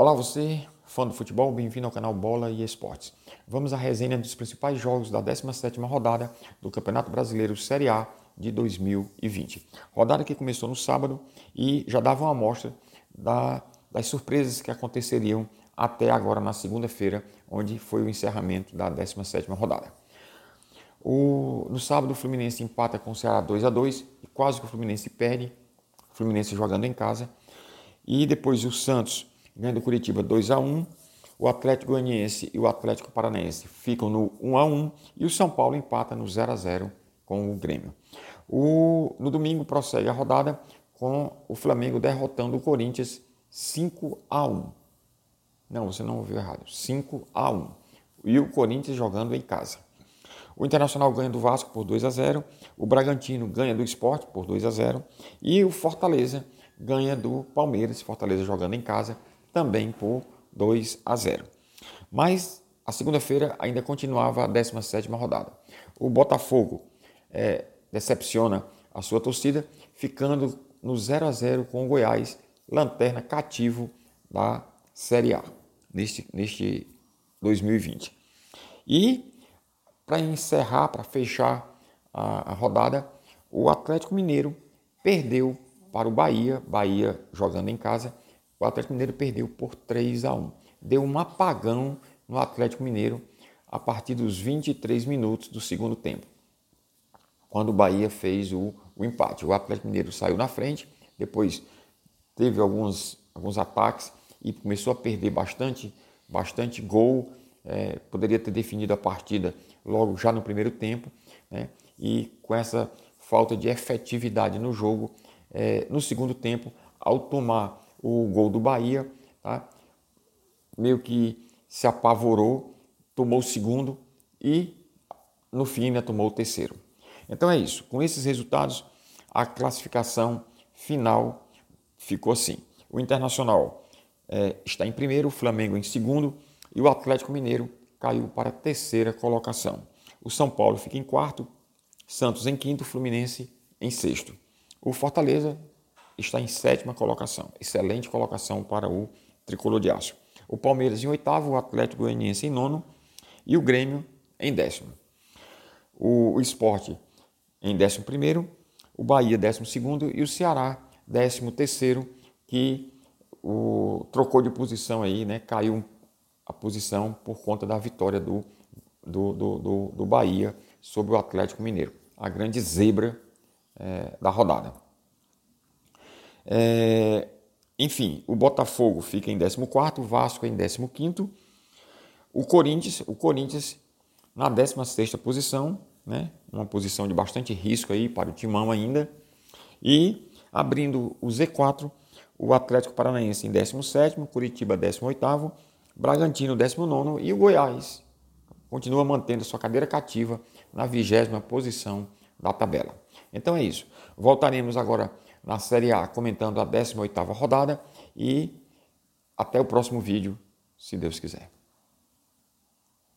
Olá você, fã do futebol, bem-vindo ao canal Bola e Esportes. Vamos à resenha dos principais jogos da 17ª rodada do Campeonato Brasileiro Série A de 2020. Rodada que começou no sábado e já dava uma amostra da, das surpresas que aconteceriam até agora na segunda-feira, onde foi o encerramento da 17ª rodada. O, no sábado o Fluminense empata com o Ceará 2 a 2 e quase que o Fluminense perde, o Fluminense jogando em casa. E depois o Santos ganha do Curitiba 2 a 1 o Atlético Goianiense e o Atlético Paranaense ficam no 1 a 1 e o São Paulo empata no 0 a 0 com o Grêmio. O, no domingo prossegue a rodada com o Flamengo derrotando o Corinthians 5 a 1. Não, você não ouviu errado. 5 a 1. E o Corinthians jogando em casa. O Internacional ganha do Vasco por 2 a 0, o Bragantino ganha do Esporte por 2 a 0 e o Fortaleza ganha do Palmeiras, Fortaleza jogando em casa também por 2 a 0. Mas a segunda-feira ainda continuava a 17ª rodada. O Botafogo é, decepciona a sua torcida, ficando no 0 a 0 com o Goiás, lanterna cativo da Série A neste, neste 2020. E para encerrar, para fechar a, a rodada, o Atlético Mineiro perdeu para o Bahia, Bahia jogando em casa, o Atlético Mineiro perdeu por 3 a 1. Deu um apagão no Atlético Mineiro a partir dos 23 minutos do segundo tempo, quando o Bahia fez o, o empate. O Atlético Mineiro saiu na frente, depois teve alguns, alguns ataques e começou a perder bastante, bastante gol. É, poderia ter definido a partida logo já no primeiro tempo, né? e com essa falta de efetividade no jogo, é, no segundo tempo, ao tomar o gol do Bahia, tá? meio que se apavorou, tomou o segundo e no fim ainda tomou o terceiro. Então é isso. Com esses resultados, a classificação final ficou assim: o Internacional é, está em primeiro, o Flamengo em segundo e o Atlético Mineiro caiu para a terceira colocação. O São Paulo fica em quarto, Santos em quinto, Fluminense em sexto. O Fortaleza está em sétima colocação. Excelente colocação para o tricolor de aço. O Palmeiras em oitavo, o Atlético Goianiense em nono e o Grêmio em décimo. O, Esporte em décimo primeiro, o Bahia décimo segundo e o Ceará décimo terceiro, que o, trocou de posição aí, né? Caiu a posição por conta da vitória do, do, do, do, do Bahia sobre o Atlético Mineiro. A grande zebra é, da rodada. É, enfim, o Botafogo fica em 14, o Vasco em 15, o Corinthians, o Corinthians na 16 posição, né? uma posição de bastante risco aí para o Timão ainda. E abrindo o Z4, o Atlético Paranaense em 17, Curitiba 18, Bragantino 19 e o Goiás continua mantendo sua cadeira cativa na vigésima posição da tabela. Então é isso. Voltaremos agora na Série A comentando a 18ª rodada e até o próximo vídeo, se Deus quiser.